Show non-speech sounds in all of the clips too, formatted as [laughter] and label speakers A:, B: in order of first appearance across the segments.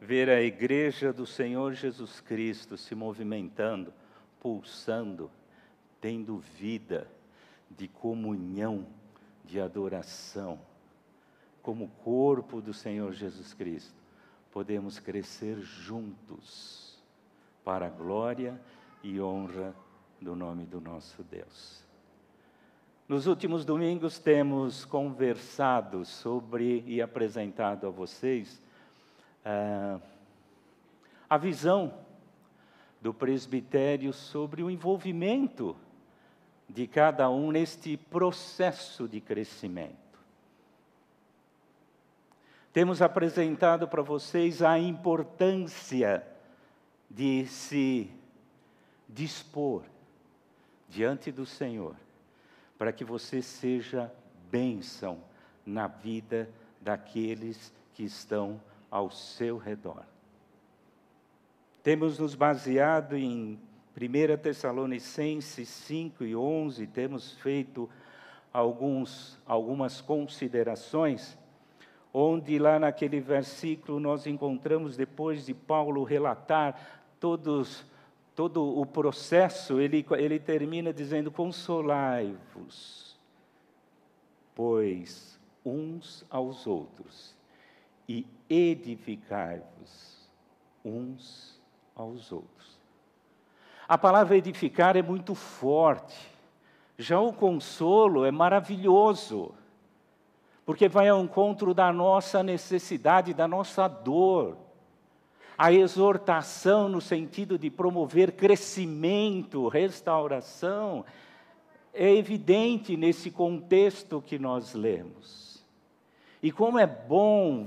A: ver a igreja do Senhor Jesus Cristo se movimentando, pulsando, tendo vida de comunhão, de adoração, como corpo do Senhor Jesus Cristo, podemos crescer juntos para a glória e honra do nome do nosso Deus. Nos últimos domingos temos conversado sobre e apresentado a vocês uh, a visão do presbitério sobre o envolvimento de cada um neste processo de crescimento. Temos apresentado para vocês a importância de se dispor diante do Senhor, para que você seja bênção na vida daqueles que estão ao seu redor. Temos nos baseado em 1 Tessalonicenses 5 e 11, temos feito alguns, algumas considerações, onde lá naquele versículo nós encontramos, depois de Paulo relatar todos, todo o processo, ele, ele termina dizendo: Consolai-vos, pois uns aos outros, e edificai-vos uns aos outros. A palavra edificar é muito forte. Já o consolo é maravilhoso, porque vai ao encontro da nossa necessidade, da nossa dor. A exortação, no sentido de promover crescimento, restauração, é evidente nesse contexto que nós lemos. E como é bom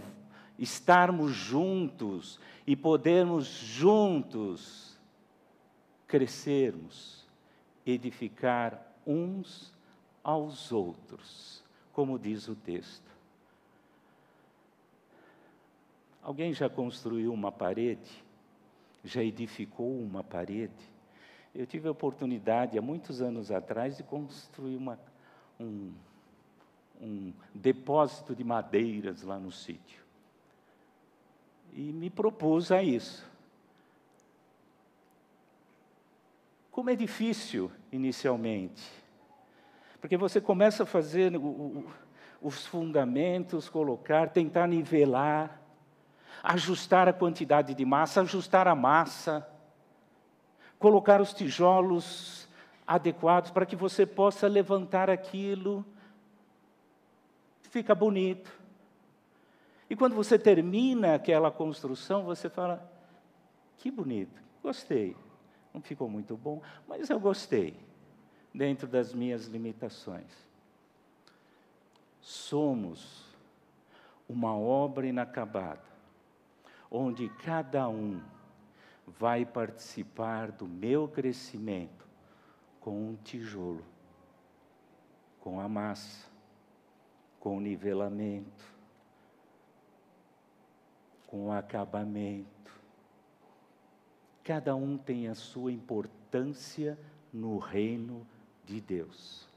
A: estarmos juntos e podermos juntos crescermos, edificar uns aos outros, como diz o texto. Alguém já construiu uma parede? Já edificou uma parede? Eu tive a oportunidade, há muitos anos atrás, de construir uma, um, um depósito de madeiras lá no sítio. E me propus a isso. Como é difícil inicialmente, porque você começa a fazer o, o, os fundamentos, colocar, tentar nivelar, ajustar a quantidade de massa, ajustar a massa, colocar os tijolos adequados para que você possa levantar aquilo. Fica bonito. E quando você termina aquela construção, você fala: que bonito, gostei. Não ficou muito bom, mas eu gostei, dentro das minhas limitações. Somos uma obra inacabada, onde cada um vai participar do meu crescimento com um tijolo, com a massa, com o nivelamento, com acabamento Cada um tem a sua importância no reino de Deus.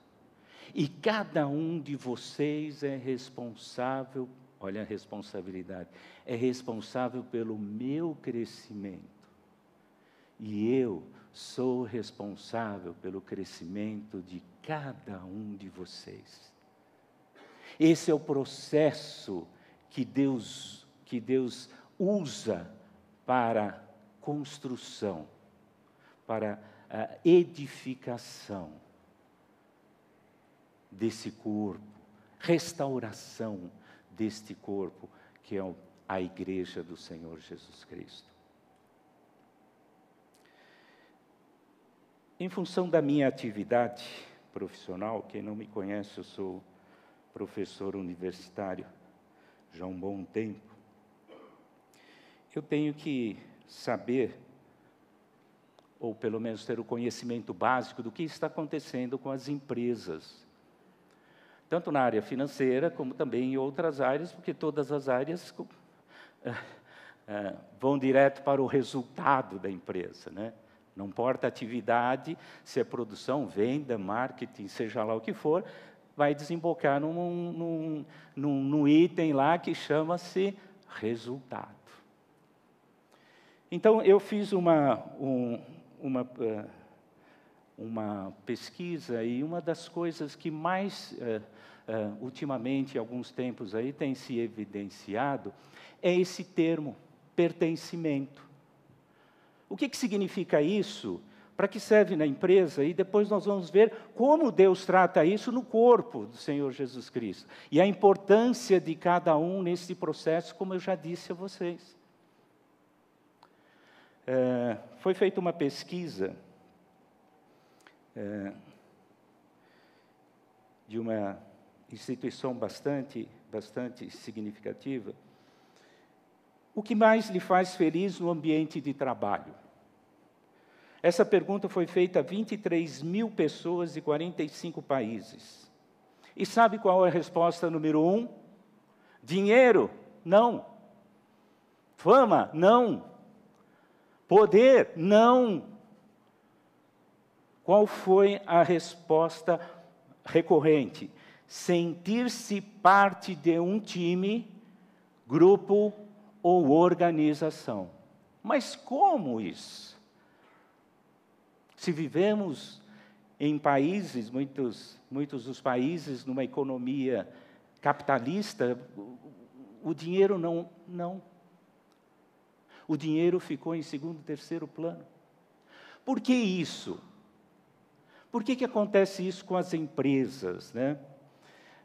A: E cada um de vocês é responsável, olha a responsabilidade, é responsável pelo meu crescimento. E eu sou responsável pelo crescimento de cada um de vocês. Esse é o processo que Deus, que Deus usa para construção, para a edificação desse corpo, restauração deste corpo que é a igreja do Senhor Jesus Cristo. Em função da minha atividade profissional, quem não me conhece, eu sou professor universitário já há um bom tempo. Eu tenho que saber, ou pelo menos ter o conhecimento básico do que está acontecendo com as empresas. Tanto na área financeira, como também em outras áreas, porque todas as áreas vão direto para o resultado da empresa. Né? Não importa a atividade, se é produção, venda, marketing, seja lá o que for, vai desembocar num, num, num, num item lá que chama-se resultado. Então, eu fiz uma, um, uma, eh, uma pesquisa e uma das coisas que mais, uh, uh, ultimamente, alguns tempos aí, tem se evidenciado é esse termo, pertencimento. O que, que significa isso? Para que serve na empresa? E depois nós vamos ver como Deus trata isso no corpo do Senhor Jesus Cristo. E a importância de cada um nesse processo, como eu já disse a vocês. É, foi feita uma pesquisa é, de uma instituição bastante, bastante significativa. O que mais lhe faz feliz no ambiente de trabalho? Essa pergunta foi feita a 23 mil pessoas de 45 países. E sabe qual é a resposta número um? Dinheiro? Não. Fama? Não. Poder? Não. Qual foi a resposta recorrente? Sentir-se parte de um time, grupo ou organização. Mas como isso? Se vivemos em países, muitos, muitos dos países, numa economia capitalista, o dinheiro não, não o dinheiro ficou em segundo, terceiro plano. Por que isso? Por que, que acontece isso com as empresas? Né?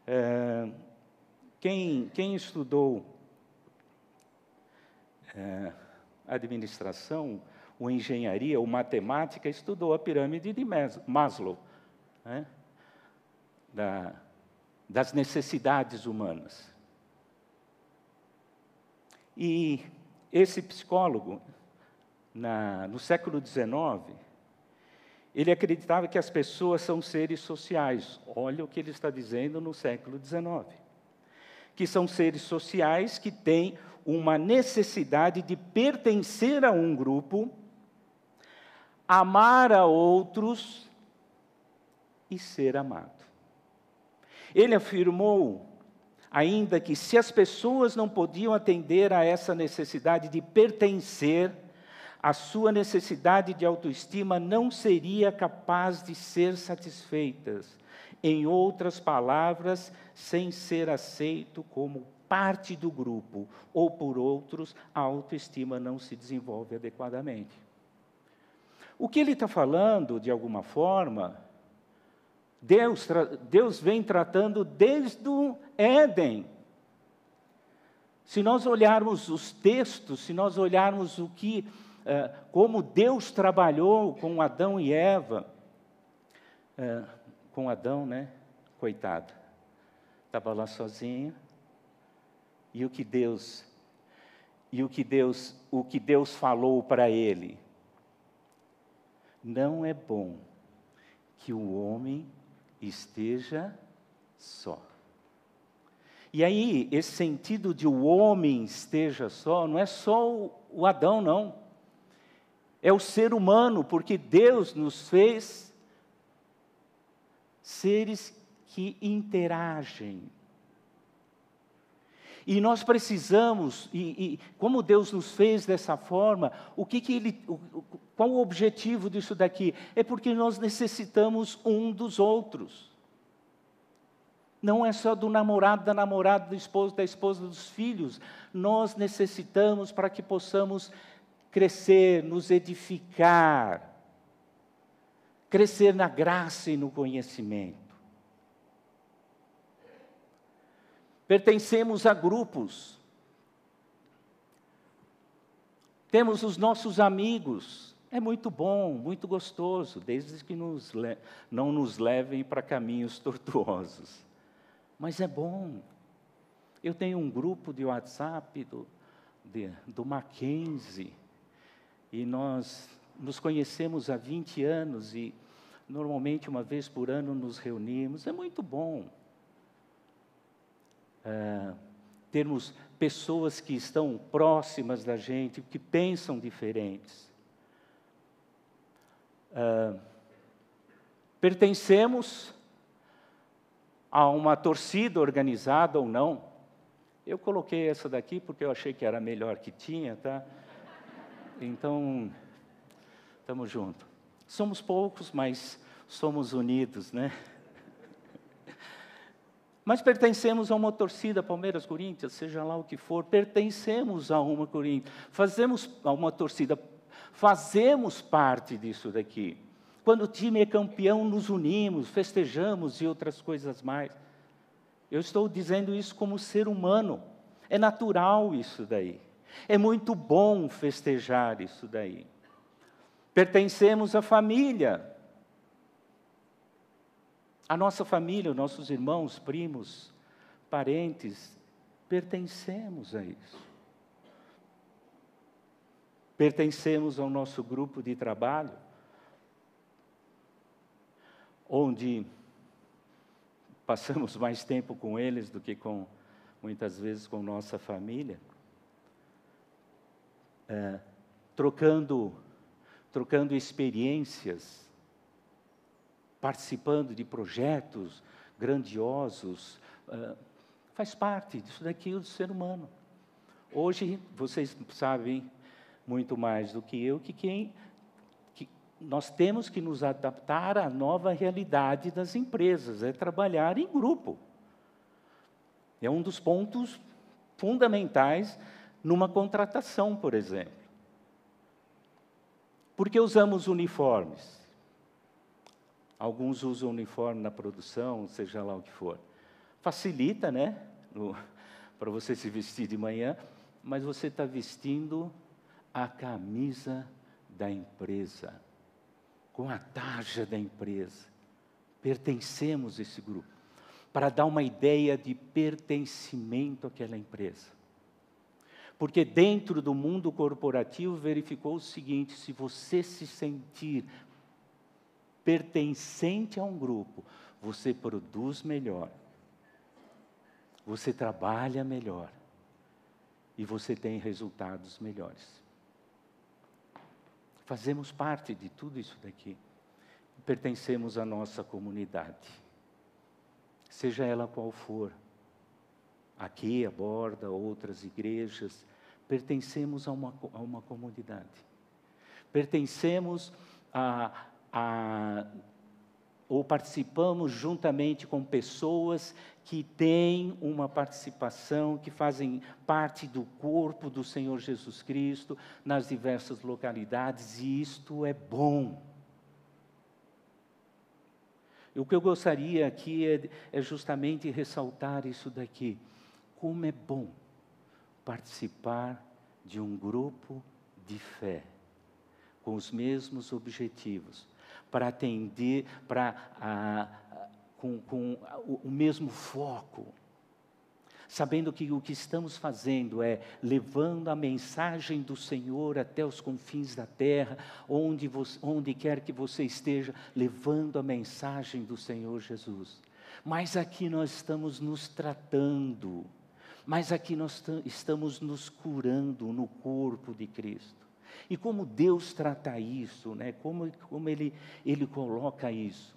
A: É, quem, quem estudou é, administração, ou engenharia, ou matemática, estudou a pirâmide de Maslow, né? da, das necessidades humanas. E esse psicólogo, na, no século XIX, ele acreditava que as pessoas são seres sociais. Olha o que ele está dizendo no século XIX. Que são seres sociais que têm uma necessidade de pertencer a um grupo, amar a outros e ser amado. Ele afirmou ainda que se as pessoas não podiam atender a essa necessidade de pertencer, a sua necessidade de autoestima não seria capaz de ser satisfeitas. Em outras palavras, sem ser aceito como parte do grupo, ou por outros, a autoestima não se desenvolve adequadamente. O que ele está falando, de alguma forma, Deus, Deus vem tratando desde o Éden. Se nós olharmos os textos, se nós olharmos o que, uh, como Deus trabalhou com Adão e Eva, uh, com Adão, né? Coitado, estava lá sozinho. E o que Deus, e o que Deus, o que Deus falou para ele? Não é bom que o homem esteja só. E aí, esse sentido de o homem esteja só, não é só o Adão, não. É o ser humano, porque Deus nos fez seres que interagem. E nós precisamos, e, e, como Deus nos fez dessa forma, o que, que ele, o, qual o objetivo disso daqui? É porque nós necessitamos um dos outros. Não é só do namorado, da namorada, do esposo, da esposa, dos filhos. Nós necessitamos para que possamos crescer, nos edificar, crescer na graça e no conhecimento. Pertencemos a grupos. Temos os nossos amigos. É muito bom, muito gostoso, desde que nos não nos levem para caminhos tortuosos mas é bom. Eu tenho um grupo de WhatsApp do, de, do Mackenzie, e nós nos conhecemos há 20 anos e normalmente uma vez por ano nos reunimos. É muito bom é, termos pessoas que estão próximas da gente, que pensam diferentes. É, pertencemos a uma torcida organizada ou não. Eu coloquei essa daqui porque eu achei que era a melhor que tinha, tá? Então, estamos juntos. Somos poucos, mas somos unidos, né? Mas pertencemos a uma torcida, Palmeiras, Corinthians, seja lá o que for, pertencemos a uma Corinthians, fazemos a uma torcida, fazemos parte disso daqui. Quando o time é campeão, nos unimos, festejamos e outras coisas mais. Eu estou dizendo isso como ser humano. É natural isso daí. É muito bom festejar isso daí. Pertencemos à família. A nossa família, os nossos irmãos, primos, parentes, pertencemos a isso. Pertencemos ao nosso grupo de trabalho, onde passamos mais tempo com eles do que com, muitas vezes, com nossa família. É, trocando, trocando experiências, participando de projetos grandiosos, uh, faz parte disso daqui do ser humano. Hoje, vocês sabem muito mais do que eu que quem que nós temos que nos adaptar à nova realidade das empresas, é trabalhar em grupo. É um dos pontos fundamentais numa contratação, por exemplo. Porque usamos uniformes? Alguns usam uniforme na produção, seja lá o que for. Facilita, né? Para você se vestir de manhã, mas você está vestindo a camisa da empresa, com a tarja da empresa. Pertencemos a esse grupo, para dar uma ideia de pertencimento àquela empresa. Porque dentro do mundo corporativo verificou o seguinte: se você se sentir pertencente a um grupo, você produz melhor, você trabalha melhor e você tem resultados melhores. Fazemos parte de tudo isso daqui. Pertencemos à nossa comunidade, seja ela qual for. Aqui, a borda, outras igrejas, pertencemos a uma, a uma comunidade. Pertencemos a, a, ou participamos juntamente com pessoas que têm uma participação, que fazem parte do corpo do Senhor Jesus Cristo nas diversas localidades, e isto é bom. O que eu gostaria aqui é, é justamente ressaltar isso daqui. Como é bom participar de um grupo de fé, com os mesmos objetivos, para atender, para ah, com, com o, mesmo foco, sabendo que o que estamos fazendo é levando a mensagem do Senhor até os confins da terra, onde, você, onde quer que você esteja, levando a mensagem do Senhor Jesus. Mas aqui nós estamos nos tratando, mas aqui nós estamos nos curando no corpo de Cristo. E como Deus trata isso, né? como, como ele, ele coloca isso.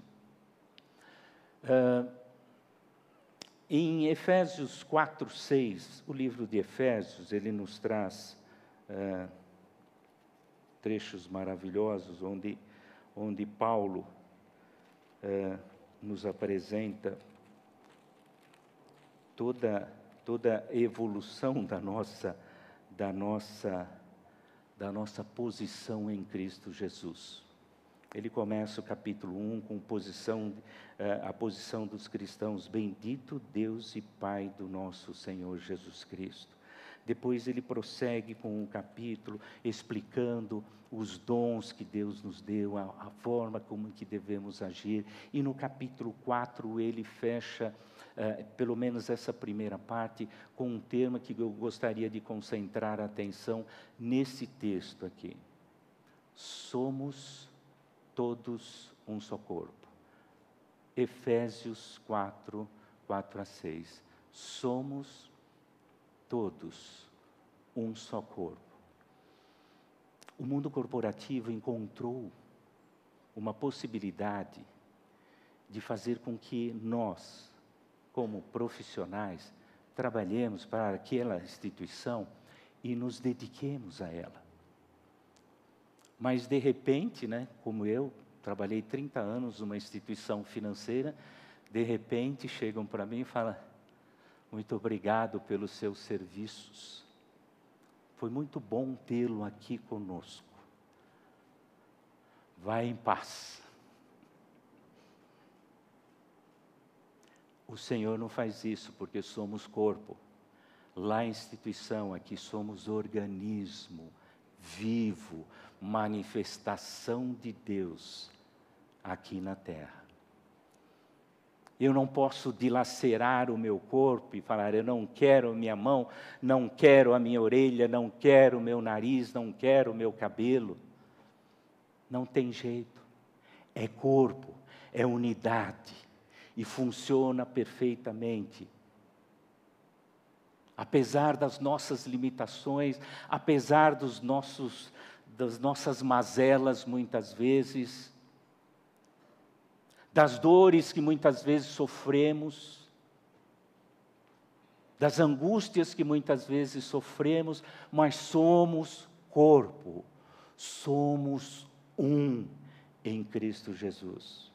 A: Uh, em Efésios 4, 6, o livro de Efésios, ele nos traz uh, trechos maravilhosos onde, onde Paulo uh, nos apresenta toda, toda a evolução da nossa, da nossa da nossa posição em Cristo Jesus. Ele começa o capítulo 1 com posição, eh, a posição dos cristãos, bendito Deus e Pai do nosso Senhor Jesus Cristo. Depois ele prossegue com um capítulo explicando os dons que Deus nos deu, a, a forma como que devemos agir. E no capítulo 4 ele fecha eh, pelo menos essa primeira parte, com um tema que eu gostaria de concentrar a atenção nesse texto aqui. Somos todos um só corpo. Efésios 4, 4 a 6. Somos todos um só corpo. O mundo corporativo encontrou uma possibilidade de fazer com que nós, como profissionais, trabalhemos para aquela instituição e nos dediquemos a ela. Mas de repente, né, como eu, trabalhei 30 anos numa instituição financeira, de repente chegam para mim e falam: muito obrigado pelos seus serviços. Foi muito bom tê-lo aqui conosco. Vai em paz. O Senhor não faz isso porque somos corpo. Lá instituição, aqui somos organismo vivo, manifestação de Deus aqui na terra. Eu não posso dilacerar o meu corpo e falar, eu não quero a minha mão, não quero a minha orelha, não quero o meu nariz, não quero o meu cabelo. Não tem jeito. É corpo, é unidade e funciona perfeitamente. Apesar das nossas limitações, apesar dos nossos, das nossas mazelas muitas vezes, das dores que muitas vezes sofremos, das angústias que muitas vezes sofremos, mas somos corpo, somos um em Cristo Jesus.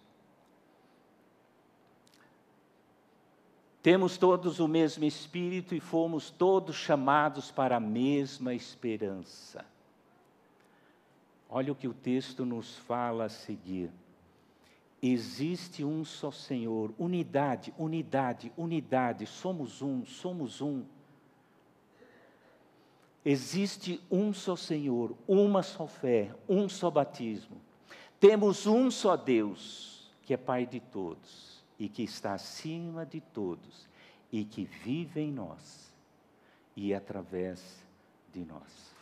A: Temos todos o mesmo Espírito e fomos todos chamados para a mesma esperança. Olha o que o texto nos fala a seguir. Existe um só Senhor, unidade, unidade, unidade, somos um, somos um. Existe um só Senhor, uma só fé, um só batismo. Temos um só Deus, que é Pai de todos e que está acima de todos e que vive em nós e através de nós.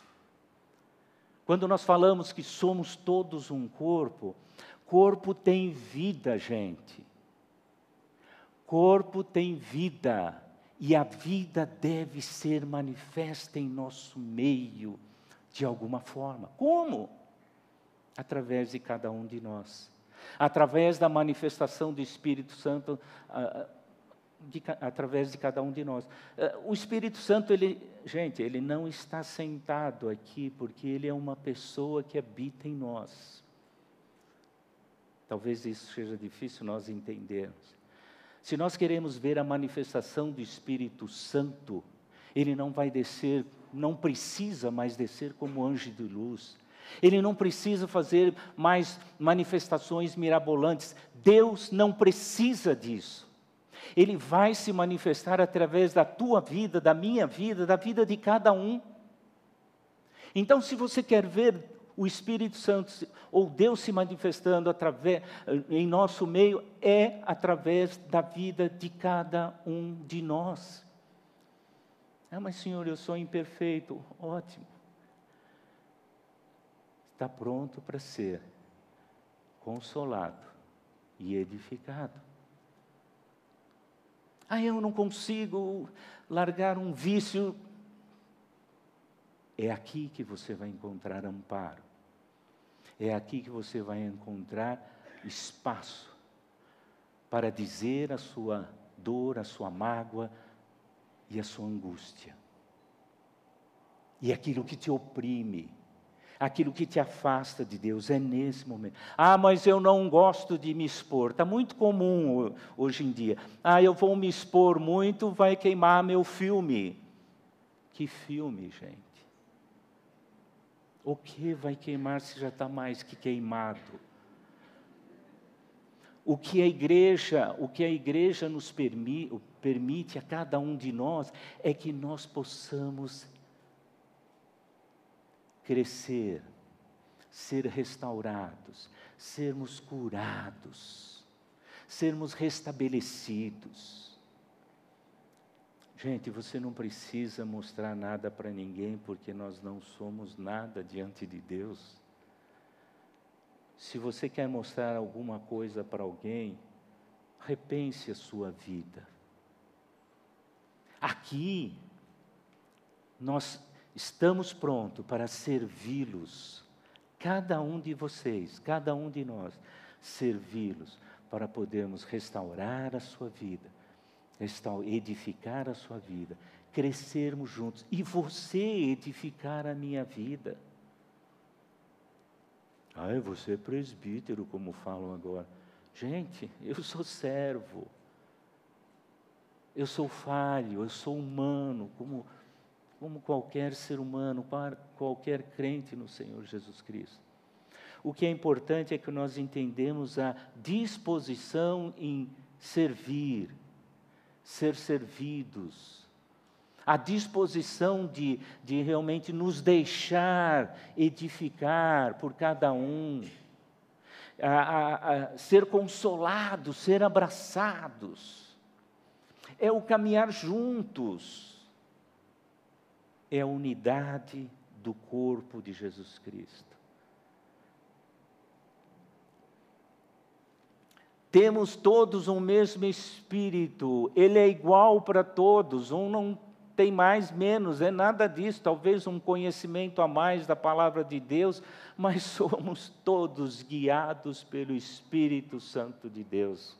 A: Quando nós falamos que somos todos um corpo, corpo tem vida, gente. Corpo tem vida e a vida deve ser manifesta em nosso meio de alguma forma. Como? Através de cada um de nós através da manifestação do Espírito Santo, de, através de cada um de nós. Eh, o Espírito Santo, ele, gente, ele não está sentado aqui porque ele é uma pessoa que habita em nós. Talvez isso seja difícil nós entendermos. Se nós queremos ver a manifestação do Espírito Santo, ele não vai descer, não precisa mais descer como anjo de luz. Ele não precisa fazer mais manifestações mirabolantes. Deus não precisa disso. Ele vai se manifestar através da tua vida, da minha vida, da vida de cada um. Então, se você quer ver o Espírito Santo ou Deus se manifestando através em nosso meio é através da vida de cada um de nós. Ah, mas Senhor, eu sou imperfeito. Ótimo está pronto para ser consolado e edificado. Ah, eu não consigo largar um vício. É aqui que você vai encontrar amparo. É aqui que você vai encontrar espaço para dizer a sua dor, a sua mágoa e a sua angústia. E aquilo que te oprime aquilo que te afasta de Deus, é nesse momento. Ah, mas eu não gosto de me expor. Está muito comum hoje em dia. Ah, eu vou me expor muito, vai queimar meu filme. Que filme, gente? O que vai queimar se já está mais que queimado? O que a igreja, o que a igreja nos permite, permite a cada um de nós é que nós possamos crescer, ser restaurados, sermos curados, sermos restabelecidos. Gente, você não precisa mostrar nada para ninguém, porque nós não somos nada diante de Deus. Se você quer mostrar alguma coisa para alguém, repense a sua vida. Aqui, nós estamos prontos para servi-los, cada um de vocês, cada um de nós, servi-los para podermos restaurar a sua vida, edificar a sua vida, crescermos juntos e você edificar a minha vida. Ah, você é presbítero, como falam agora. Gente, eu sou servo. Eu sou falho, eu sou humano, como, como qualquer ser humano, qualquer crente no Senhor Jesus Cristo. O que é importante é que nós entendemos a disposição em servir, ser servidos, a disposição de, de realmente nos deixar edificar por cada um, a, a, a ser consolados, ser abraçados, é o caminhar juntos, é a unidade do corpo de Jesus Cristo. Temos todos o mesmo Espírito, ele é igual para todos, um não tem mais, menos, é nada disso, talvez um conhecimento a mais da palavra de Deus, [laughs] mas somos todos guiados pelo Espírito Santo de Deus.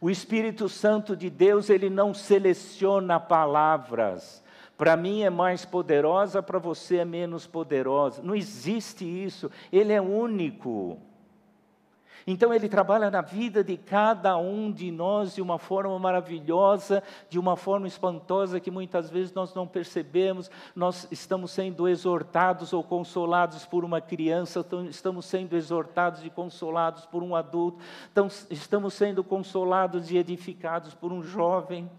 A: O Espírito Santo de Deus, ele não seleciona palavras. Para mim é mais poderosa, para você é menos poderosa. Não existe isso. Ele é único. Então ele trabalha na vida de cada um de nós de uma forma maravilhosa, de uma forma espantosa que muitas vezes nós não percebemos. Nós estamos sendo exortados ou consolados por uma criança, estamos sendo exortados e consolados por um adulto, estamos sendo consolados e edificados por um jovem.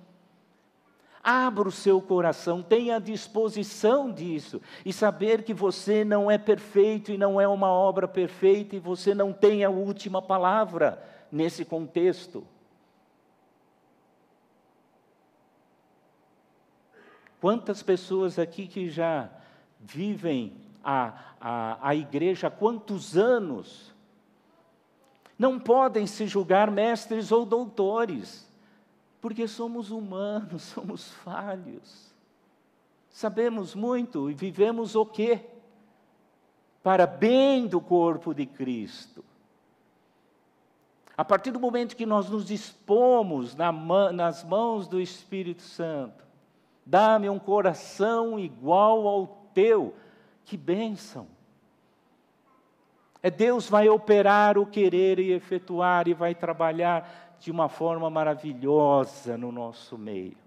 A: Abra o seu coração, tenha disposição disso e saber que você não é perfeito e não é uma obra perfeita e você não tem a última palavra nesse contexto. Quantas pessoas aqui que já vivem a, a, a igreja há quantos anos não podem se julgar mestres ou doutores porque somos humanos, [laughs] somos falhos. Sabemos muito e vivemos o quê? Para bem do corpo de Cristo. A partir do momento que nós nos dispomos na, nas mãos do Espírito Santo, dá-me um coração igual ao teu, que bênção! É Deus vai operar o querer e efetuar e vai trabalhar de uma forma maravilhosa no nosso meio.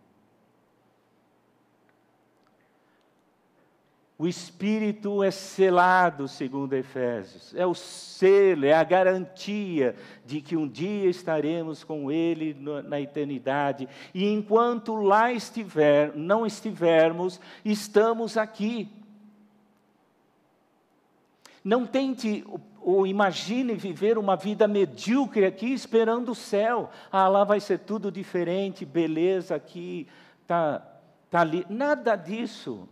A: O Espírito é selado, segundo Efésios, é o selo, é a garantia de que um dia estaremos com Ele na eternidade. E enquanto lá estiver, não estivermos, estamos aqui. Não tente ou imagine viver uma vida medíocre aqui esperando o céu. Ah, lá vai ser tudo diferente, beleza aqui, tá, tá ali. Nada disso.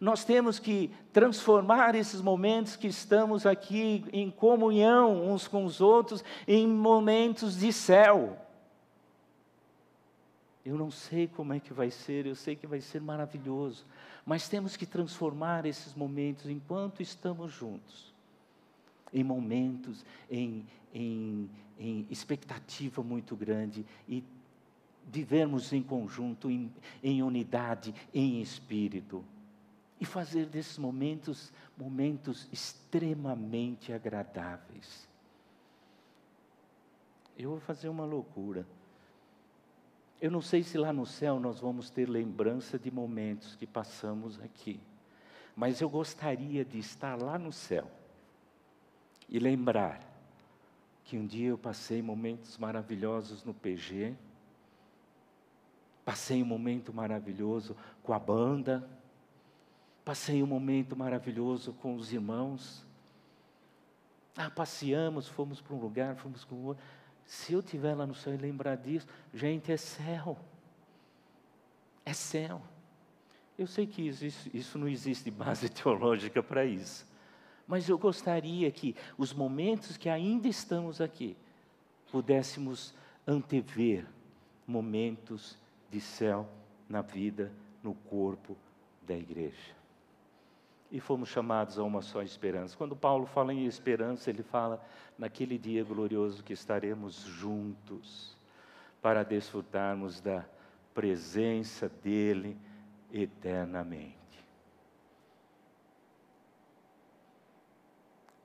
A: Nós temos que transformar esses momentos que estamos aqui em comunhão uns com os outros em momentos de céu. Eu não sei como é que vai ser, eu sei que vai ser maravilhoso, mas temos que transformar esses momentos enquanto estamos juntos em momentos, em, em, em expectativa muito grande e vivermos em conjunto, em, em unidade, em espírito. E fazer desses momentos momentos extremamente agradáveis. Eu vou fazer uma loucura. Eu não sei se lá no céu nós vamos ter lembrança de momentos que passamos aqui, mas eu gostaria de estar lá no céu e lembrar que um dia eu passei momentos maravilhosos no PG, passei um momento maravilhoso com a banda, passei um momento maravilhoso com os irmãos. Ah, passeamos, fomos para um lugar, fomos para o outro. Se eu estiver lá no céu e lembrar disso, gente, é céu. É céu. Eu sei que isso, isso não existe base [laughs] teológica para isso. Mas eu gostaria que os momentos que ainda estamos aqui, pudéssemos antever momentos de céu na vida, no corpo da igreja. E fomos chamados a uma só esperança. Quando Paulo fala em esperança, ele fala naquele dia glorioso que estaremos juntos para desfrutarmos da presença dele eternamente.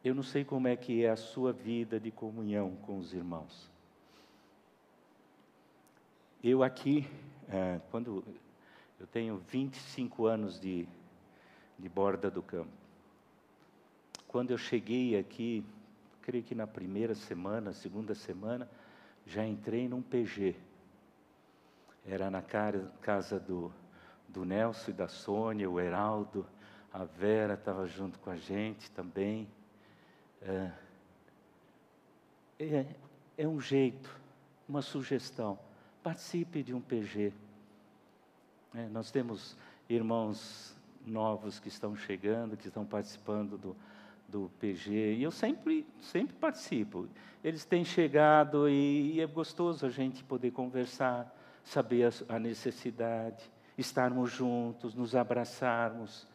A: Eu não sei como é que é a sua vida de comunhão com os irmãos. Eu aqui, é, quando eu tenho 25 anos de, de borda do campo, quando eu cheguei aqui, creio que na primeira semana, segunda semana, já entrei num PG. Era na casa do, do Nelson e da Sônia, o Heraldo, a Vera estava junto com a gente também. É, é, é um jeito, uma sugestão. Participe de um PG. É, nós temos irmãos novos que estão chegando, que estão participando do, do PG, e eu sempre, sempre participo. Eles têm chegado e, e é gostoso a gente poder conversar, saber a, a necessidade, estarmos juntos, nos abraçarmos,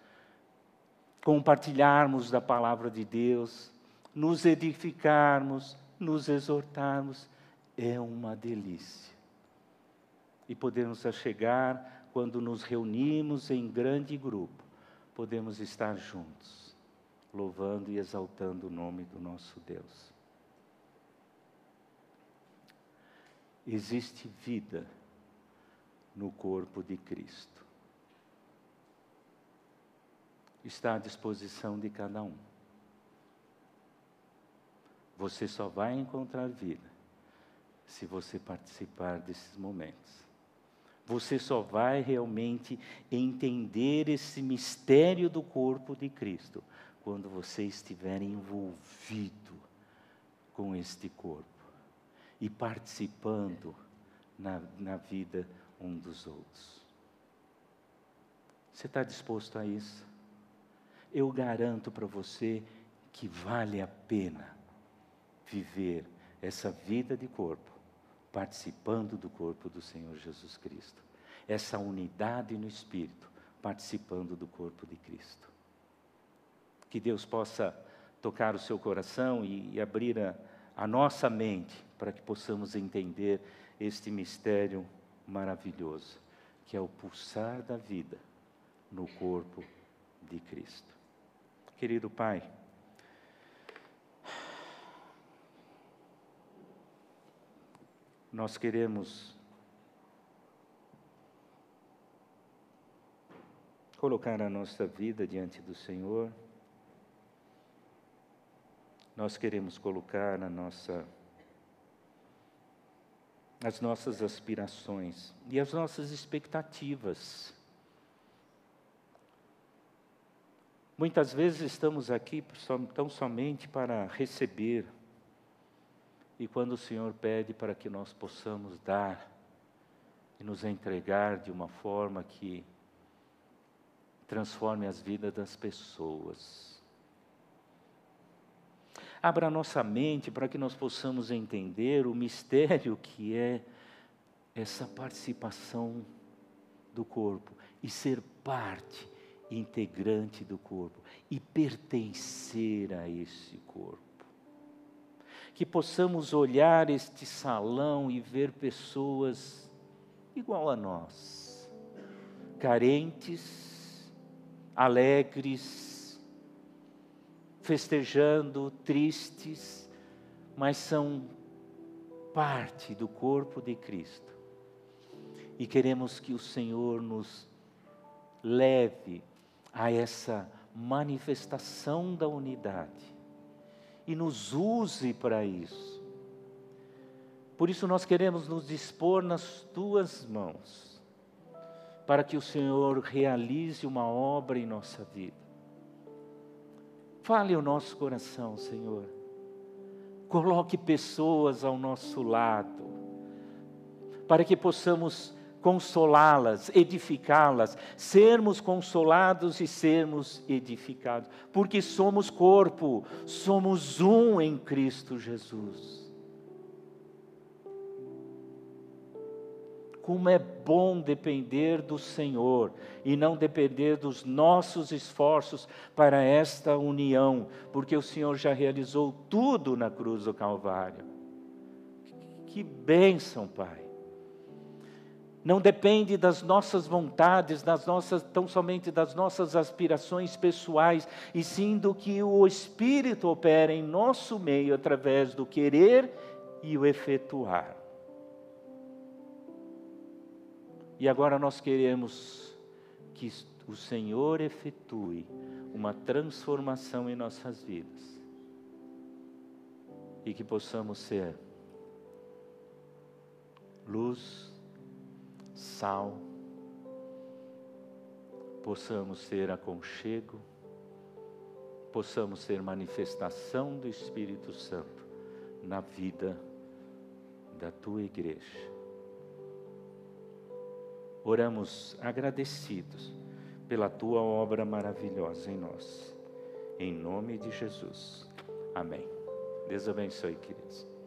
A: compartilharmos da palavra de Deus, nos edificarmos, nos exortarmos, é uma delícia. E podemos chegar quando nos reunimos em grande grupo, podemos estar juntos, louvando e exaltando o nome do nosso Deus. Existe vida no corpo de Cristo. Está à disposição de cada um. Você só vai encontrar vida se você participar desses momentos. Você só vai realmente entender esse mistério do corpo de Cristo quando você estiver envolvido com este corpo e participando na, na vida um dos outros. Você está disposto a isso? Eu garanto para você que vale a pena viver essa vida de corpo, participando do corpo do Senhor Jesus Cristo. Essa unidade no Espírito, participando do corpo de Cristo. Que Deus possa tocar o seu coração e, e abrir a, a nossa mente para que possamos entender este mistério maravilhoso, que é o pulsar da vida no corpo de Cristo. Querido Pai, nós queremos colocar a nossa vida diante do Senhor, nós queremos colocar a nossa as nossas aspirações e as nossas expectativas. Muitas vezes estamos aqui tão somente para receber, e quando o Senhor pede para que nós possamos dar e nos entregar de uma forma que transforme as vidas das pessoas. Abra nossa mente para que nós possamos entender o mistério que é essa participação do corpo e ser parte integrante do corpo e pertencer a esse corpo. Que possamos olhar este salão e ver pessoas igual a nós, carentes, alegres, festejando, tristes, mas são parte do corpo de Cristo. E queremos que o Senhor nos leve a essa manifestação da unidade e nos use para isso. Por isso nós queremos nos dispor nas tuas mãos, para que o Senhor realize uma obra em nossa vida. Fale o nosso coração, Senhor. Coloque pessoas ao nosso lado, para que possamos consolá-las, edificá-las, sermos consolados e sermos edificados, porque somos corpo, somos um em Cristo Jesus. Como é bom depender do Senhor e não depender dos nossos esforços para esta união, porque o Senhor já realizou tudo na cruz do Calvário. Que bênção, Pai. Não depende das nossas vontades, das nossas, tão somente das nossas aspirações pessoais, e sim do que o Espírito opera em nosso meio através do querer e o efetuar. E agora nós queremos que o Senhor efetue uma transformação em nossas vidas e que possamos ser luz, sal, possamos ser aconchego, possamos ser manifestação do Espírito Santo na vida da tua igreja. Oramos agradecidos pela tua obra maravilhosa em nós. Em nome de Jesus. Amém. Deus abençoe, queridos.